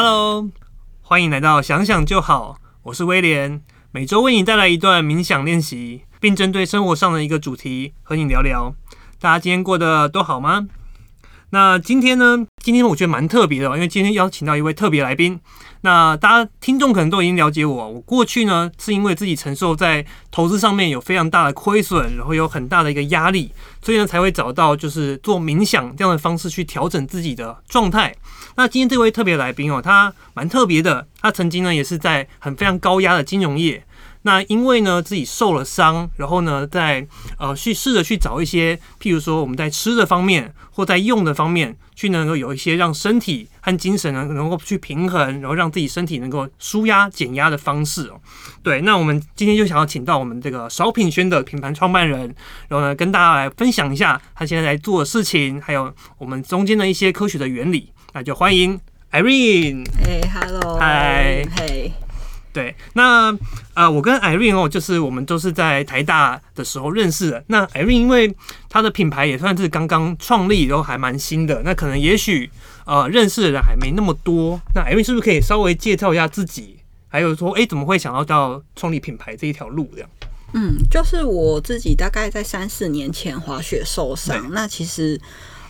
Hello，欢迎来到想想就好，我是威廉，每周为你带来一段冥想练习，并针对生活上的一个主题和你聊聊。大家今天过得都好吗？那今天呢？今天我觉得蛮特别的，因为今天邀请到一位特别来宾。那大家听众可能都已经了解我，我过去呢是因为自己承受在投资上面有非常大的亏损，然后有很大的一个压力，所以呢才会找到就是做冥想这样的方式去调整自己的状态。那今天这位特别来宾哦，他蛮特别的，他曾经呢也是在很非常高压的金融业。那因为呢自己受了伤，然后呢在呃去试着去找一些，譬如说我们在吃的方面或在用的方面，去能够有一些让身体和精神能能够去平衡，然后让自己身体能够舒压减压的方式哦。对，那我们今天就想要请到我们这个少品轩的品牌创办人，然后呢跟大家来分享一下他现在在做的事情，还有我们中间的一些科学的原理。那就欢迎 Irene。哎，Hello。嗨。嘿。对，那呃，我跟 Irene 哦，就是我们都是在台大的时候认识的。那 Irene 因为她的品牌也算是刚刚创立，然后还蛮新的，那可能也许呃认识的人还没那么多。那 Irene 是不是可以稍微介绍一下自己？还有说，哎，怎么会想要到创立品牌这一条路这样？嗯，就是我自己大概在三四年前滑雪受伤，那其实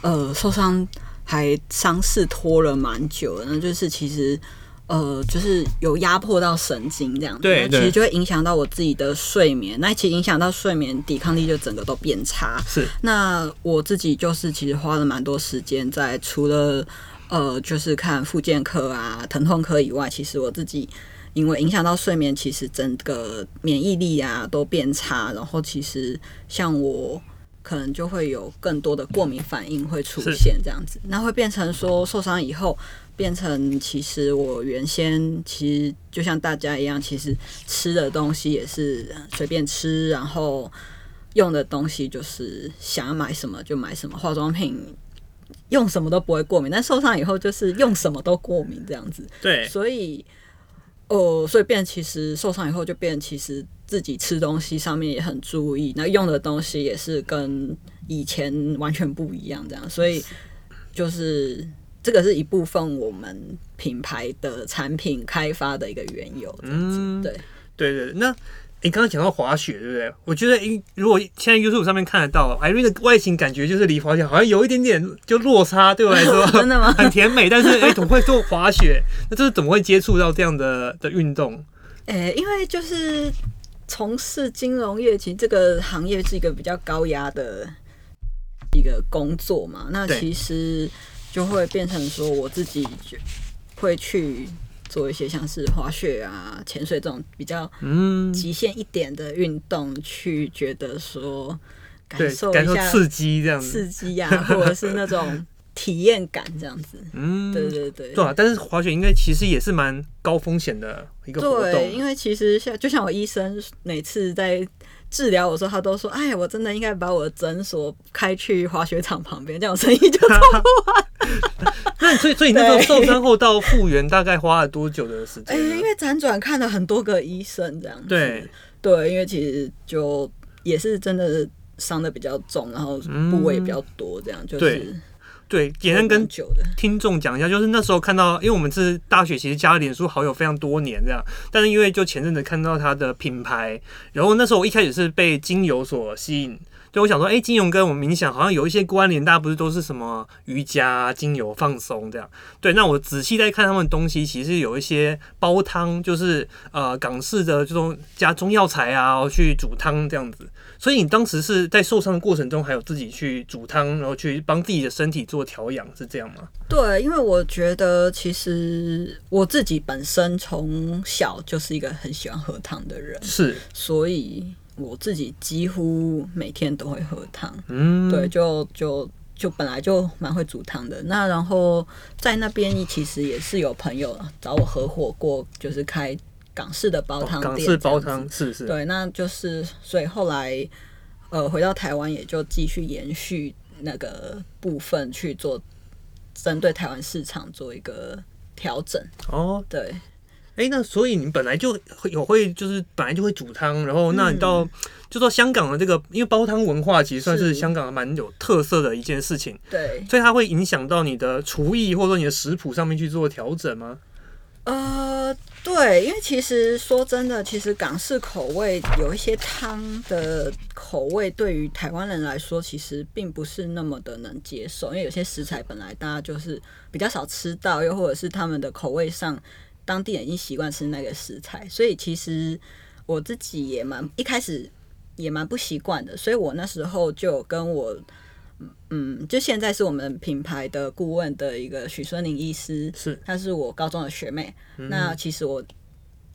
呃受伤还伤势拖了蛮久的，那就是其实。呃，就是有压迫到神经这样，对，其实就会影响到我自己的睡眠，那其实影响到睡眠抵抗力就整个都变差。是，那我自己就是其实花了蛮多时间在除了呃，就是看复健科啊、疼痛科以外，其实我自己因为影响到睡眠，其实整个免疫力啊都变差，然后其实像我可能就会有更多的过敏反应会出现这样子，那会变成说受伤以后。变成其实我原先其实就像大家一样，其实吃的东西也是随便吃，然后用的东西就是想要买什么就买什么，化妆品用什么都不会过敏，但受伤以后就是用什么都过敏这样子。对，所以哦，所以变其实受伤以后就变，其实自己吃东西上面也很注意，那用的东西也是跟以前完全不一样这样，所以就是。这个是一部分我们品牌的产品开发的一个缘由，嗯，对，对对。那你刚刚讲到滑雪，对不对？我觉得，如果现在 YouTube 上面看得到，Irene 的外形，感觉就是离滑雪好像有一点点就落差，对我来说，真的吗？很甜美，但是哎，怎么会做滑雪？那这是怎么会接触到这样的的运动？哎，因为就是从事金融业，其实这个行业是一个比较高压的一个工作嘛。那其实。就会变成说，我自己会去做一些像是滑雪啊、潜水这种比较极限一点的运动，去觉得说感受一下刺激这样子，刺激呀，或者是那种 体验感这样子。嗯，对对对，对啊。但是滑雪应该其实也是蛮高风险的一个活动，因为其实像就像我医生每次在。治疗我说，他都说：“哎，我真的应该把我的诊所开去滑雪场旁边，这样生意就做不完。” 那所以，所以你那时候受伤后到复原，大概花了多久的时间？哎，因为辗转看了很多个医生，这样子。对对，因为其实就也是真的伤的比较重，然后部位比较多，这样就是。对，简单跟听众讲一下，就是那时候看到，因为我们是大学，其实加了脸书好友非常多年这样，但是因为就前阵子看到他的品牌，然后那时候我一开始是被精油所吸引。对，我想说，哎，金融跟我们冥想好像有一些关联，大家不是都是什么瑜伽、精油放松这样？对，那我仔细在看他们东西，其实有一些煲汤，就是呃港式的这种加中药材啊，去煮汤这样子。所以你当时是在受伤的过程中，还有自己去煮汤，然后去帮自己的身体做调养，是这样吗？对，因为我觉得其实我自己本身从小就是一个很喜欢喝汤的人，是，所以。我自己几乎每天都会喝汤，嗯，对，就就就本来就蛮会煮汤的。那然后在那边其实也是有朋友找我合伙过，就是开港式的煲汤店，港式煲汤是是，对，那就是所以后来呃回到台湾也就继续延续那个部分去做，针对台湾市场做一个调整。哦，对。哎，那所以你本来就有会，就是本来就会煮汤，然后那你到就说香港的这个，因为煲汤文化其实算是。香港蛮有特色的一件事情，对，所以它会影响到你的厨艺或者说你的食谱上面去做调整吗？呃，对，因为其实说真的，其实港式口味有一些汤的口味，对于台湾人来说，其实并不是那么的能接受，因为有些食材本来大家就是比较少吃到，又或者是他们的口味上，当地人已经习惯吃那个食材，所以其实我自己也蛮一开始也蛮不习惯的，所以我那时候就跟我。嗯，就现在是我们品牌的顾问的一个许孙林医师，是，她是我高中的学妹。那其实我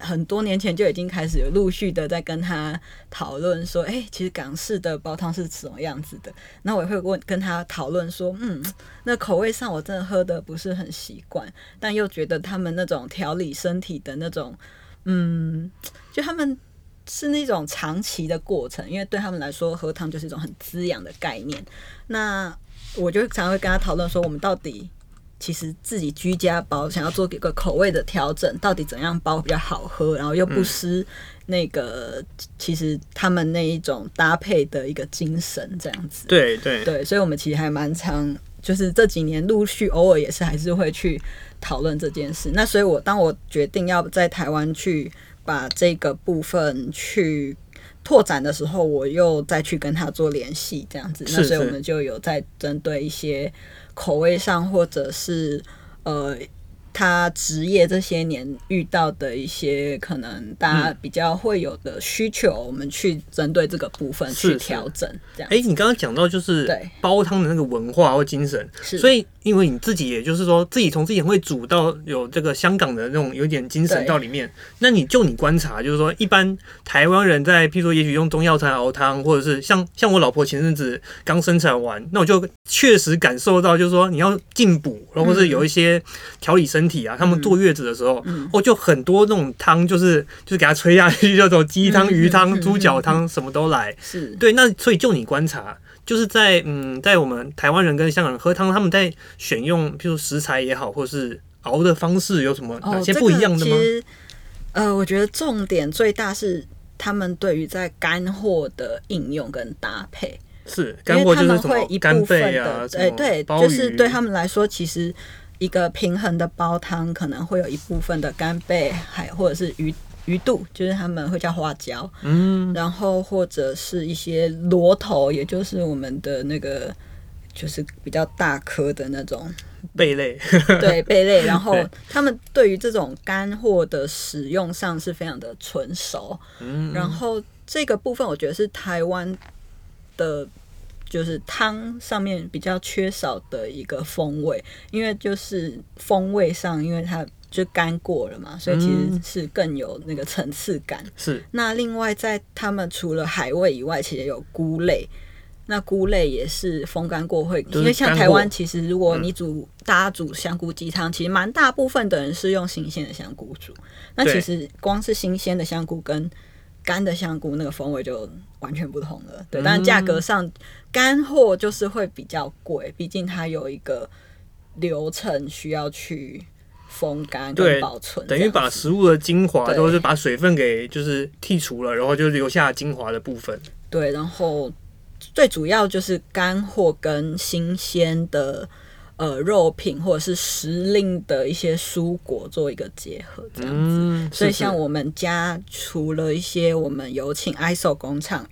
很多年前就已经开始有陆续的在跟他讨论说，哎，其实港式的煲汤是什么样子的。那我也会问跟他讨论说，嗯，那口味上我真的喝的不是很习惯，但又觉得他们那种调理身体的那种，嗯，就他们。是那种长期的过程，因为对他们来说，喝汤就是一种很滋养的概念。那我就常会跟他讨论说，我们到底其实自己居家包，想要做一个口味的调整，到底怎样包比较好喝，然后又不失那个其实他们那一种搭配的一个精神，这样子。对对对，所以我们其实还蛮常，就是这几年陆续偶尔也是还是会去讨论这件事。那所以我当我决定要在台湾去。把这个部分去拓展的时候，我又再去跟他做联系，这样子，那所以我们就有在针对一些口味上，或者是呃。他职业这些年遇到的一些可能大家比较会有的需求，我们去针对这个部分去调整。这样，哎，你刚刚讲到就是煲汤的那个文化或精神，所以因为你自己也就是说自己从自己会煮到有这个香港的那种有点精神到里面，那你就你观察，就是说一般台湾人在譬如说也许用中药材熬汤，或者是像 像我老婆前阵子刚生产完，那我就确实感受到就是说你要进补，然后是有一些调理身。身体啊，他们坐月子的时候，哦，就很多那种汤，就是就是给他吹下去，叫做鸡汤、鱼汤、猪脚汤，什么都来。是对，那所以就你观察，就是在嗯，在我们台湾人跟香港人喝汤，他们在选用，譬如食材也好，或是熬的方式有什么哪些不一样的吗？呃，我觉得重点最大是他们对于在干货的应用跟搭配，是干货就是什么干贝啊，哎，对，就是对他们来说，其实。一个平衡的煲汤可能会有一部分的干贝，还或者是鱼鱼肚，就是他们会叫花椒，嗯，然后或者是一些螺头，也就是我们的那个就是比较大颗的那种。贝类，对 贝类。然后他们对于这种干货的使用上是非常的纯熟，嗯，然后这个部分我觉得是台湾的。就是汤上面比较缺少的一个风味，因为就是风味上，因为它就干过了嘛，所以其实是更有那个层次感。是。那另外，在他们除了海味以外，其实有菇类。那菇类也是风干过会，因为像台湾，其实如果你煮大家煮香菇鸡汤，其实蛮大部分的人是用新鲜的香菇煮。那其实光是新鲜的香菇跟干的香菇那个风味就完全不同了，对，但价格上干货就是会比较贵，毕竟它有一个流程需要去风干跟保存，等于把食物的精华都是把水分给就是剔除了，然后就留下精华的部分。对，然后最主要就是干货跟新鲜的。呃，肉品或者是时令的一些蔬果做一个结合，这样子。所以像我们家除了一些我们有请 ISO 工厂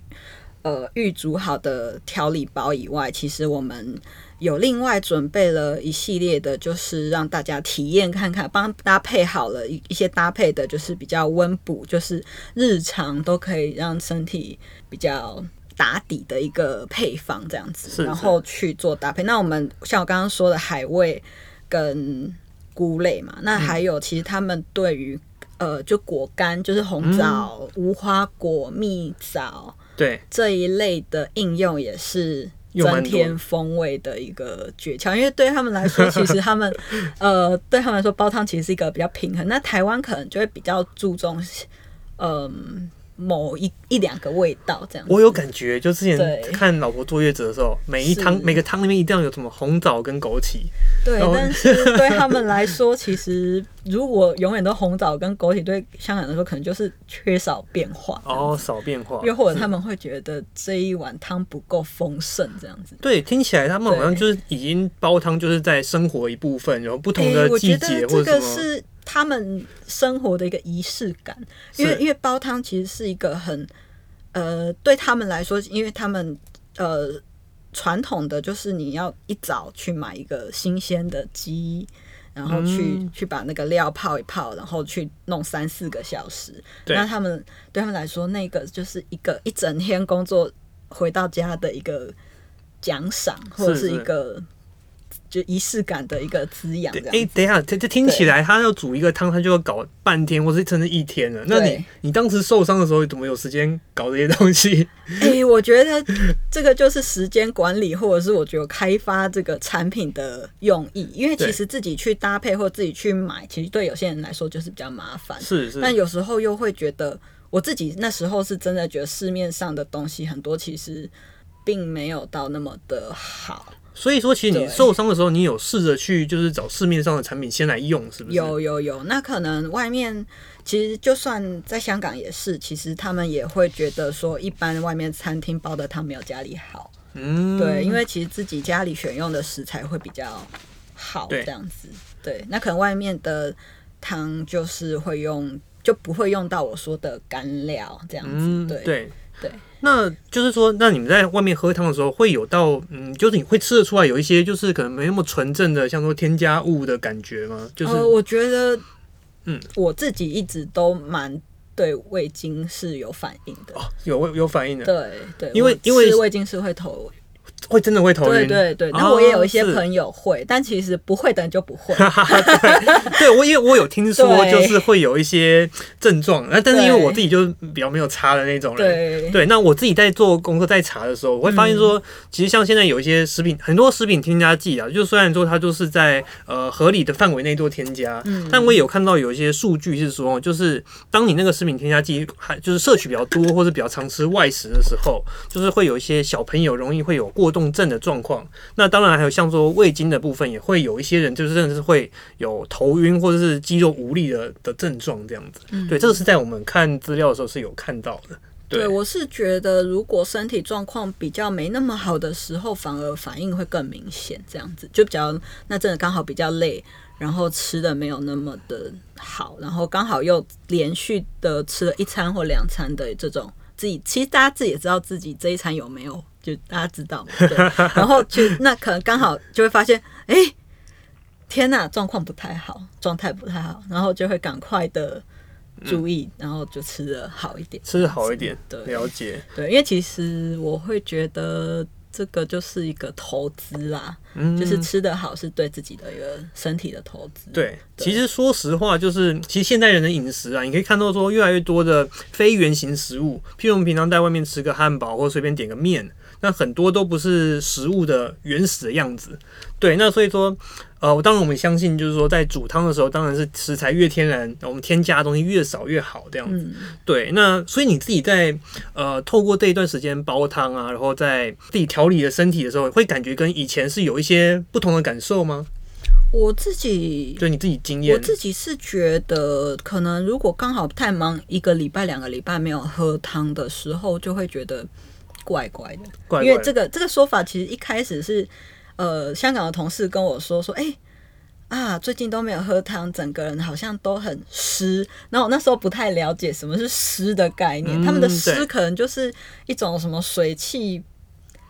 呃预煮好的调理包以外，其实我们有另外准备了一系列的，就是让大家体验看看，帮搭配好了一一些搭配的，就是比较温补，就是日常都可以让身体比较。打底的一个配方这样子，然后去做搭配。那我们像我刚刚说的海味跟菇类嘛，那还有其实他们对于呃就果干，就是红枣、无花果、蜜枣，对这一类的应用也是增添风味的一个诀窍。因为对他们来说，其实他们 呃对他们来说煲汤其实是一个比较平衡。那台湾可能就会比较注重嗯。某一一两个味道这样，我有感觉，就之前看老婆坐月子的时候，每一汤每个汤里面一定要有什么红枣跟枸杞。对，但是 对他们来说，其实如果永远都红枣跟枸杞，对香港人说可能就是缺少变化。哦，少变化。又或者他们会觉得这一碗汤不够丰盛，这样子。对，听起来他们好像就是已经煲汤就是在生活一部分，然后不同的季节或者什么。他们生活的一个仪式感，因为因为煲汤其实是一个很呃对他们来说，因为他们呃传统的就是你要一早去买一个新鲜的鸡。然后去、嗯去把那个料泡一泡，然后去弄三四个小时。那他们对他们来说，那个就是一个一整天工作回到家的一个奖赏，或者是是一个就仪式感的一个滋养。哎、等一下，这这听起来他要煮一个汤，他就要搞半天，或是甚至一天了。那你你当时受伤的时候，怎么有时间搞这些东西？哎、我觉得这个就是时间管理，或者是我觉得开发这个产品的用意。因为其实自己去搭配或自己去买，其实对有些人来说就是比较麻烦。是是，但有时候又会觉得，我自己那时候是真的觉得市面上的东西很多其实并没有到那么的好。所以说，其实你受伤的时候，你有试着去就是找市面上的产品先来用，是不是？有有有，那可能外面其实就算在香港也是，其实他们也会觉得说，一般外面餐厅煲的汤没有家里好。嗯，对，因为其实自己家里选用的食材会比较好，这样子。对，那可能外面的汤就是会用，就不会用到我说的干料这样子。嗯，对对对。那就是说，那你们在外面喝汤的时候，会有到嗯，就是你会吃得出来有一些就是可能没那么纯正的，像说添加物的感觉吗？就是、呃，我觉得，嗯，我自己一直都蛮对味精是有反应的。哦有有反应的，对对，因为因为吃味精是会头会真的会头晕。对对对，那哦我也有一些朋友会，但其实不会的人就不会。对，我因为我有听说，就是会有一些症状，那但是因为我自己就比较没有查的那种人。对对，那我自己在做功课在查的时候，我会发现说，嗯其实像现在有一些食品，很多食品添加剂啊，就虽然说它就是在呃合理的范围内做添加，嗯但我也有看到有一些数据是说，就是当你那个食品添加剂还就是摄取比较多，或者比较常吃外食的时候，就是会有一些小朋友容易会有过动症的状况。那当然还有像说胃经的部分，也会有一些人就是真的是会有头晕或者是肌肉无力的的症状这样子。对，这个是在我们看资料的时候是有看到的。对，我是觉得如果身体状况比较没那么好的时候，反而反应会更明显，这样子就比较那真的刚好比较累，然后吃的没有那么的好，然后刚好又连续的吃了一餐或两餐的这种。自己其实大家自己也知道自己这一餐有没有，就大家知道嘛。对，然后就那可能刚好就会发现，哎、天呐，状况不太好，状态不太好，然后就会赶快的注意，然后就吃的好一点，吃的好一点，对了解。对，因为其实我会觉得这个就是一个投资啦，嗯，就是吃的好是对自己的一个身体的投资。对，其实说实话，就是其实现代人的饮食啊，你可以看到说越来越多的非原形食物，譬如我们平常在外面吃个汉堡或随便点个面，那很多都不是食物的原始的样子。对，那所以说，呃，当然我们相信，就是说在煮汤的时候，当然是食材越天然，我们添加的东西越少越好，这样子。嗯，对，那所以你自己在呃透过这一段时间煲汤啊，然后在自己调理的身体的时候，会感觉跟以前是有一些不同的感受吗？我自己就你自己经验我，自己是觉得，可能如果刚好太忙，一个礼拜、两个礼拜没有喝汤的时候，就会觉得怪怪的。怪怪因为这个这个说法，其实一开始是呃香港的同事跟我说说，哎、啊，最近都没有喝汤，整个人好像都很湿。然后我那时候不太了解什么是湿的概念，嗯他们的湿可能就是一种什么水气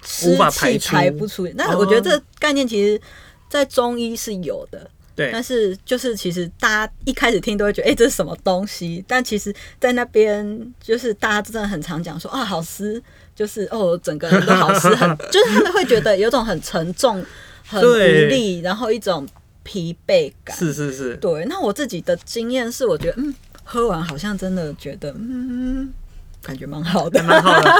湿气排不出。那我觉得这个概念其实，在中医是有的。对但是就是其实大家一开始听都会觉得，哎、这是什么东西？但其实，在那边就是大家真的很常讲说啊，好湿，就是哦，整个人都好湿，很 就是他们会觉得有种很沉重、很无力，然后一种疲惫感。是是是，对，那我自己的经验是，我觉得嗯，喝完好像真的觉得嗯，感觉蛮好的。蛮好的。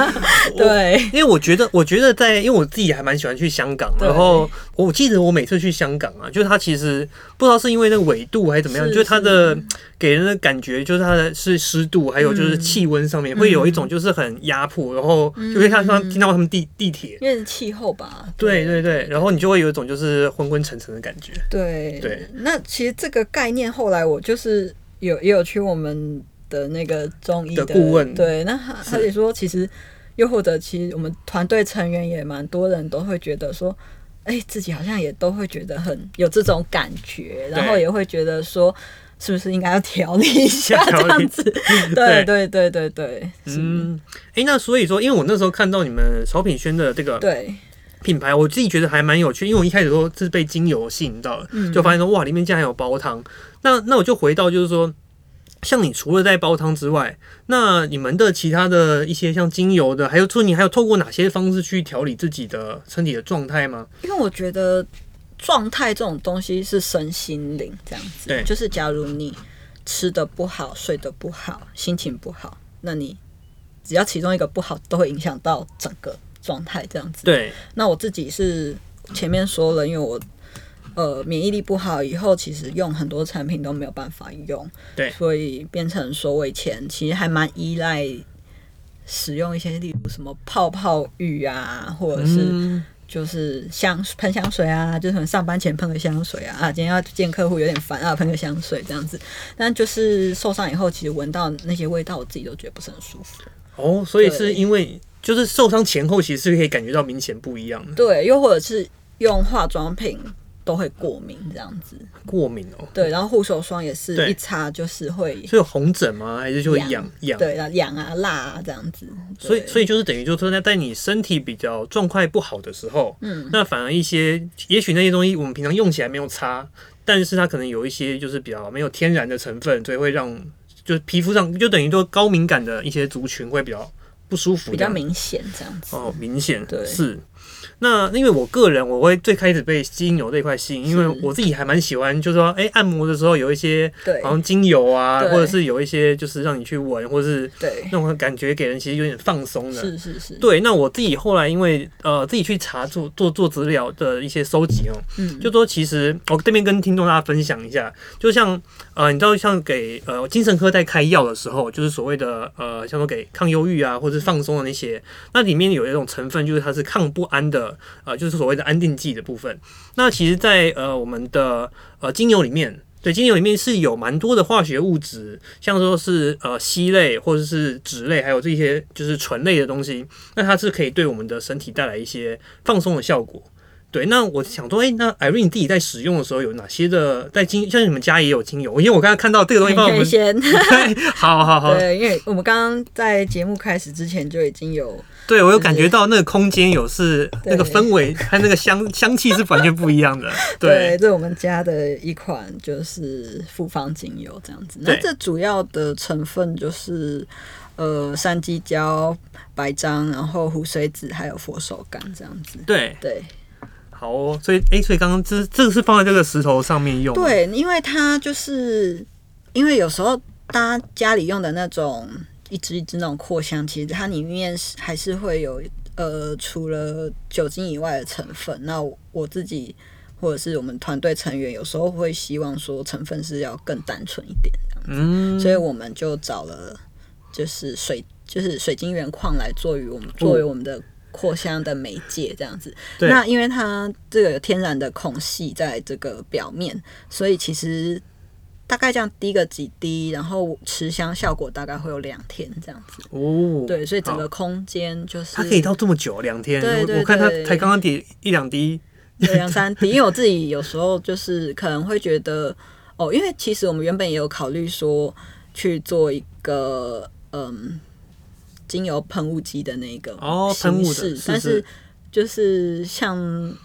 对，因为我觉得，我觉得在，因为我自己还蛮喜欢去香港，对然后我记得我每次去香港啊，就是它其实不知道是因为那个纬度还是怎么样，是就是它的给人的感觉就是它的是湿度，还有就是嗯气温上面会有一种就是很压迫，然后就会看上听到他们地地铁。因为气候吧。对对对，然后你就会有一种就是昏昏沉沉的感觉。对对，那其实这个概念后来我就是有也有去我们的那个中医的顾问。对，那他他也说，其实又或者其实我们团队成员也蛮多人都会觉得说。哎、自己好像也都会觉得很有这种感觉，然后也会觉得说，是不是应该要调理一下 这样子？对 对。对对对，嗯，嗯，哎、那所以说，因为我那时候看到你们曹品轩的这个对，品牌，我自己觉得还蛮有趣，因为我一开始说是被精油吸引到了，嗯。就发现说哇，里面竟然还有煲汤。那那我就回到就是说，像你除了在煲汤之外，那你们的其他的一些像精油的，还有说你还有透过哪些方式去调理自己的身体的状态吗？因为我觉得状态这种东西是身心灵这样子，对就是假如你吃的不好、睡得不好、心情不好，那你只要其中一个不好，都会影响到整个状态这样子。对，那我自己是前面说了，因为我呃免疫力不好，以后其实用很多产品都没有办法用，对所以变成说我以前其实还蛮依赖使用一些例如什么泡泡浴啊，或者是嗯，就是香喷香水啊，就是可能上班前喷个香水啊，啊，今天要见客户有点烦啊，喷个香水这样子。但就是受伤以后，其实闻到那些味道，我自己都觉得不是很舒服。哦，所以是因为就是受伤前后其实是可以感觉到明显不一样的，对，又或者是用化妆品都会过敏这样子。过敏哦。对，然后护手霜也是一擦就是会所以有红疹吗？还是就会痒痒？对，然后痒啊、辣啊这样子。所以，所以就是等于就是说，在在你身体比较状态不好的时候，嗯，那反而一些，也许那些东西我们平常用起来没有擦，但是它可能有一些就是比较没有天然的成分，所以会让就是皮肤上就等于说高敏感的一些族群会比较不舒服，比较明显这样子。哦，明显对是。那因为我个人，我会最开始被精油这一块吸引，因为我自己还蛮喜欢，就是说，哎、按摩的时候有一些对。好像精油啊，或者是有一些就是让你去闻，或者是对。那种感觉给人其实有点放松的。是是是，对，那我自己后来因为呃自己去查做做做资料的一些收集哦，嗯，就说其实我这边跟听众大家分享一下，就像呃你知道像给呃精神科在开药的时候，就是所谓的呃像说给抗忧郁啊或者是放松的那些，那里面有一种成分就是它是抗不安的，呃就是所谓的安定剂的部分。那其实在，呃我们的呃精油里面。对，精油里面是有蛮多的化学物质，像说是呃烯类或者是酯类，还有这些就是醇类的东西，那它是可以对我们的身体带来一些放松的效果。对，那我想说，哎、那 Irene 你自己在使用的时候有哪些的在精，像你们家也有精油，因为我刚刚看到这个东西，帮我们先好好好，对，因为我们刚刚在节目开始之前就已经有对我有感觉到那个空间有是那个氛围 和那个香香气是完全不一样的，对，这是我们家的一款就是复方精油这样子。那对这主要的成分就是呃山鸡椒、白樟，然后胡水子还有佛手柑这样子。对，对好哦，所以哎、所以刚刚这这个是放在这个石头上面用，，对，因为它就是因为有时候大家家里用的那种一支一支那种扩香，其实它里面是还是会有呃除了酒精以外的成分。那我自己或者是我们团队成员有时候会希望说成分是要更单纯一点。嗯，所以我们就找了就是水，就是水晶原矿来作为我们作为我们的扩香的媒介，这样子。那因为它这个有天然的孔隙在这个表面，所以其实大概这样滴个几滴，然后持香效果大概会有两天这样子。哦，对，所以整个空间就是它可以到这么久，两天，对我看它才刚刚滴一两滴，两三滴，因为我自己有时候就是可能会觉得，哦，因为其实我们原本也有考虑说去做一个嗯精油喷雾机的那个哦喷雾的形式但是就是像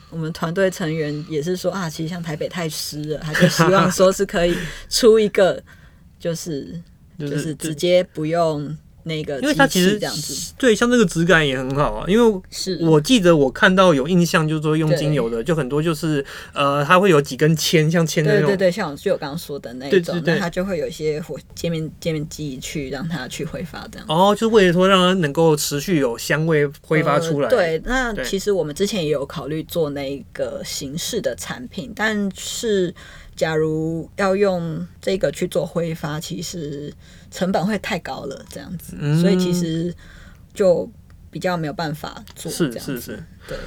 我们团队成员也是说啊，其实像台北太湿了，他就希望说是可以出一个 就是就就是直接不用那个因为它其实器这样子，对像这个质感也很好啊，因为是我记得我看到有印象，就是说用精油的，就很多就是呃，它会有几根铅，像铅的那种，对对对，像就我刚刚说的那一种，对它就会有一些火界面界面记忆去让它去挥发这样。哦，就是为了说让它能够持续有香味挥发出来。呃对，那其实我们之前也有考虑做那个形式的产品，但是假如要用这个去做挥发，其实成本会太高了，这样子，嗯所以其实就比较没有办法做是。是是。对，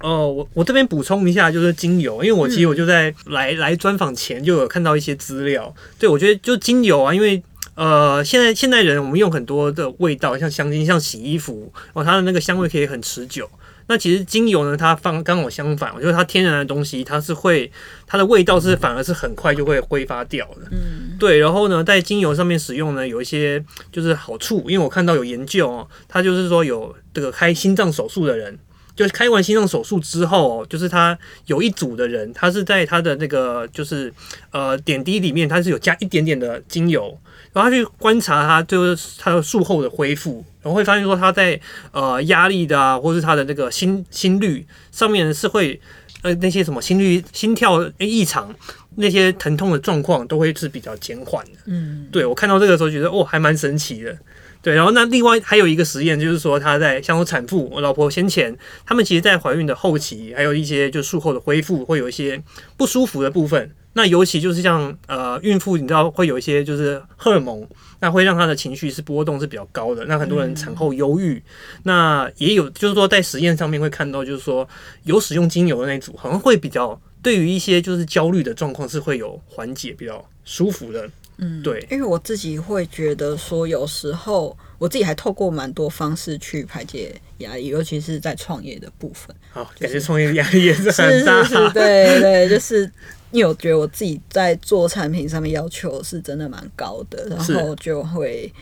哦，我我这边补充一下，就是精油，因为我其实我就在来、来专访前就有看到一些资料，对我觉得就精油啊，因为呃，现在现代人我们用很多的味道，像香精、像洗衣服，哦，它的那个香味可以很持久。那其实精油呢，它放刚好相反，我觉得它天然的东西，它是会它的味道是反而是很快就会挥发掉的。嗯，对。然后呢，在精油上面使用呢，有一些就是好处，因为我看到有研究哦，它就是说有这个开心脏手术的人。就是开完心脏手术之后，就是他有一组的人，他是在他的那个就是呃点滴里面，他是有加一点点的精油，然后他去观察他就是他的术后的恢复，然后会发现说他在呃压力的啊，或是他的那个心心率上面是会呃那些什么心率心跳异常那些疼痛的状况都会是比较减缓的。嗯，对我看到这个时候觉得哦还蛮神奇的。对，然后那另外还有一个实验，就是说他在像我产妇，我老婆先前，他们其实在怀孕的后期，还有一些就术后的恢复，会有一些不舒服的部分。那尤其就是像呃孕妇，你知道会有一些就是荷尔蒙，那会让她的情绪是波动是比较高的。那很多人产后忧郁，那也有就是说在实验上面会看到，就是说有使用精油的那组，好像会比较对于一些就是焦虑的状况是会有缓解，比较舒服的。嗯，对，因为我自己会觉得说，有时候我自己还透过蛮多方式去排解压力，尤其是在创业的部分。好，感觉创业压力也是很大。是是是，对对，就是因为我觉得我自己在做产品上面要求是真的蛮高的，然后就会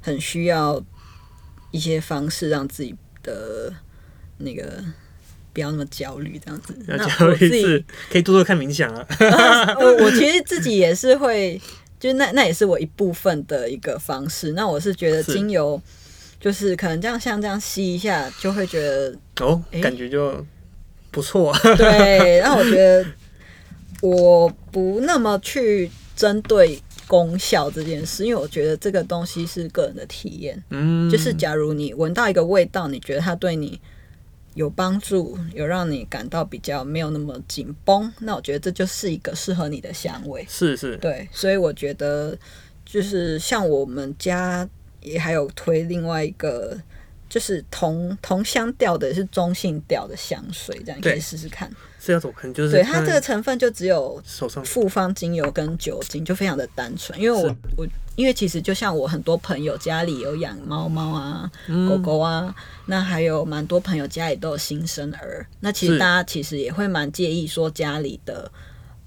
很需要一些方式让自己的那个不要那么焦虑，这样子。那焦虑是可以多多看冥想啊。我我其实自己也是会。就那那也是我一部分的一个方式。那我是觉得精油就是可能这样像这样吸一下，就会觉得哦，感觉就不错。对，然后我觉得我不那么去针对功效这件事，因为我觉得这个东西是个人的体验。嗯，就是假如你闻到一个味道，你觉得它对你。有帮助，有让你感到比较没有那么紧绷，那我觉得这就是一个适合你的香味。是是，对，所以我觉得就是像我们家也还有推另外一个，就是同同香调的，是中性调的香水，这样可以试试看。是要怎么喷？就是对它这个成分就只有复方精油跟酒精，就非常的单纯。因为我我因为其实就像我很多朋友家里有养猫猫啊、狗狗啊。那还有蛮多朋友家里都有新生儿，那其实大家其实也会蛮介意说家里的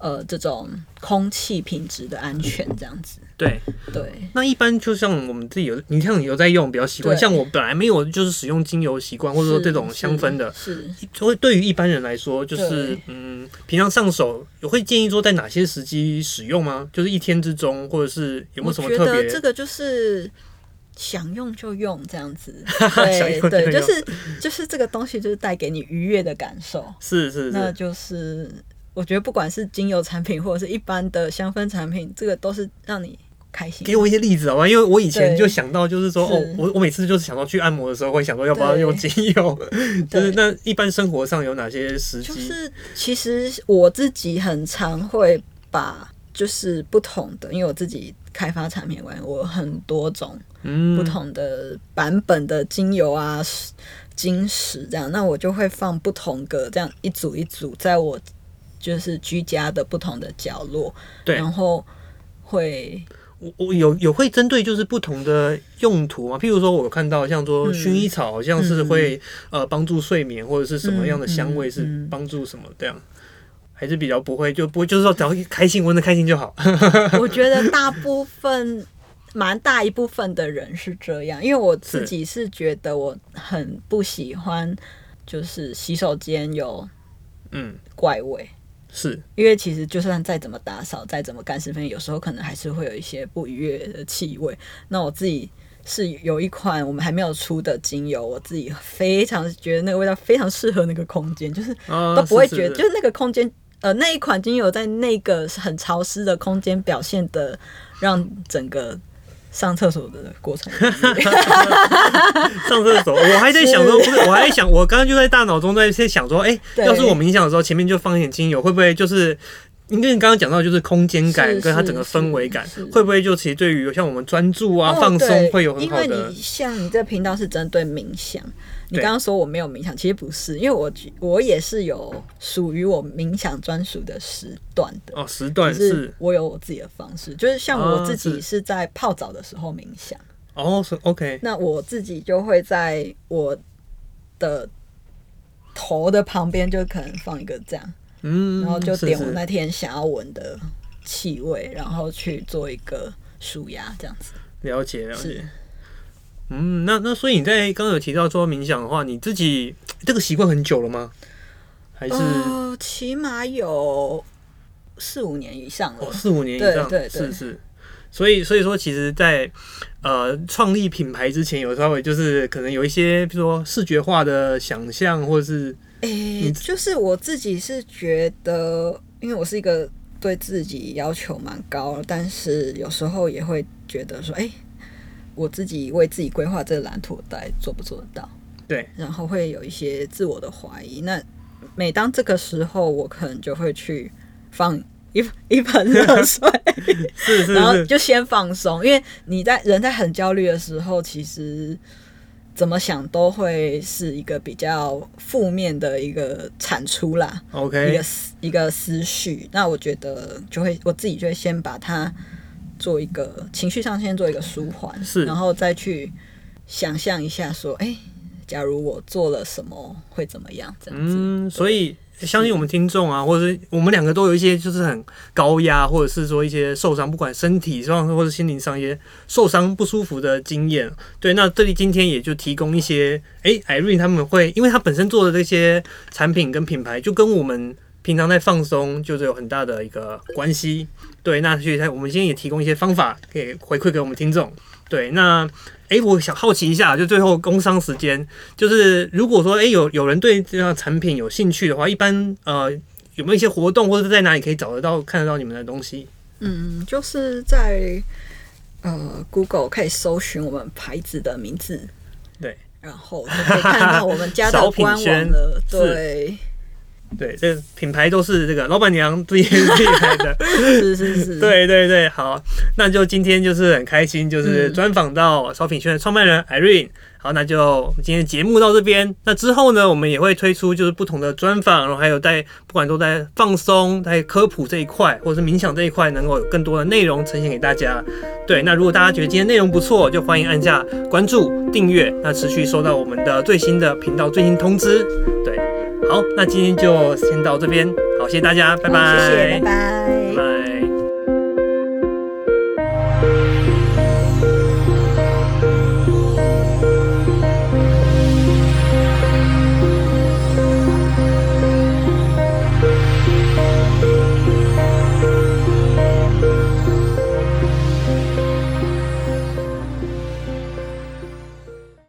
呃这种空气品质的安全这样子。对对。那一般就像我们自己有，你像你有在用比较习惯，像我本来没有就是使用精油习惯，或者说这种香氛的，是。会对于一般人来说，就是嗯，平常上手有会建议说在哪些时机使用吗？就是一天之中，或者是有没有什么特别？这个就是。想用就用这样子，对对，就是就是这个东西就是带给你愉悦的感受，是是，那就是我觉得不管是精油产品或者是一般的香氛产品，这个都是让你开心。给我一些例子好吗？因为我以前就想到就是说，哦，我我每次就是想到去按摩的时候会想说要不要用精油，就是那一般生活上有哪些时机？就是其实我自己很常会把就是不同的，因为我自己开发产品，我很多种。不同的版本的精油啊，晶石这样，那我就会放不同个这样一组一组，在我就是居家的不同的角落，对，然后会我我有有会针对就是不同的用途嘛，譬如说我看到像说薰衣草好像是会呃帮助睡眠，或者是什么样的香味是帮助什么这样，还是比较不会就不会就是说只要开心闻的开心就好。我觉得大部分。蛮大一部分的人是这样，因为我自己是觉得我很不喜欢，就是洗手间有嗯。怪味，是因为其实就算再怎么打扫，再怎么干湿分有时候可能还是会有一些不愉悦的气味。那我自己是有一款我们还没有出的精油，我自己非常觉得那个味道非常适合那个空间，就是都不会觉得，就是那个空间呃那一款精油在那个很潮湿的空间表现的让整个。上厕所的过程，上厕所，我还在想说，不是，我还在想，我刚刚就在大脑中在在想说，哎，要是我冥想的时候前面就放一点精油，会不会就是因为你刚刚讲到就是空间感跟它整个氛围感，会不会就其实对于像我们专注啊、哦放松会有很好因为你像你这频道是针对冥想，你刚刚说我没有冥想，其实不是，因为我我也是有属于我冥想专属的时段的。哦时段是是。我有我自己的方式，就是像我啊自己是。是在泡澡的时候冥想，哦是 OK 那我自己就会在我的头的旁边，就可能放一个这样，嗯，然后就点我那天想要闻的气味，然后去做一个舒压，这样子。了解了解是。嗯，那那所以你在刚刚有提到说冥想的话，你自己这个习惯很久了吗？还是呃，起码有四五年以上了。哦四五年以上？对对对是是。所以所以说，其实在，呃创立品牌之前，有稍微就是可能有一些，比如说视觉化的想象，或者是诶、就是我自己是觉得，因为我是一个对自己要求蛮高，但是有时候也会觉得说，诶、我自己为自己规划这个蓝图，到底做不做得到？对，然后会有一些自我的怀疑。那每当这个时候，我可能就会去放一一盆热水，是是然后，就先放松，因为你在人在很焦虑的时候，其实怎么想都会是一个比较负面的一个产出啦，OK 一个思一个思绪。那我觉得就会我自己就会先把它做一个情绪上先做一个舒缓，是然后再去想象一下说，哎、假如我做了什么会怎么样？这样子，嗯，所以相信我们听众啊，或者是我们两个都有一些就是很高压，或者是说一些受伤，不管身体上或者心灵上一些受伤不舒服的经验。对，那这里今天也就提供一些，诶 i r e n e 他们会，因为他本身做的这些产品跟品牌，就跟我们平常在放松就是有很大的一个关系。对，那所以他我们今天也提供一些方法，可以回馈给我们听众。对，那哎，我想好奇一下，就最后工商时间，就是如果说哎有有人对这样产品有兴趣的话，一般呃有没有一些活动，或者是在哪里可以找得到、看得到你们的东西？嗯，就是在呃 Google 可以搜寻我们牌子的名字，对，然后就可以看到我们家小的官网了，是对，对，这个品牌都是这个老板娘自己自己开的。是是是，对对对，好，那就今天就是很开心，就是嗯专访到烧品轩的创办人 Irene。好，那就今天节目到这边。那之后呢，我们也会推出就是不同的专访，然后还有在不管都在放松、在科普这一块，或者是冥想这一块，能够有更多的内容呈现给大家。对，那如果大家觉得今天内容不错，就欢迎按下关注、订阅，那持续收到我们的最新的频道最新通知。对，好，那今天就先到这边，好，谢谢大家，拜拜，谢谢，拜拜。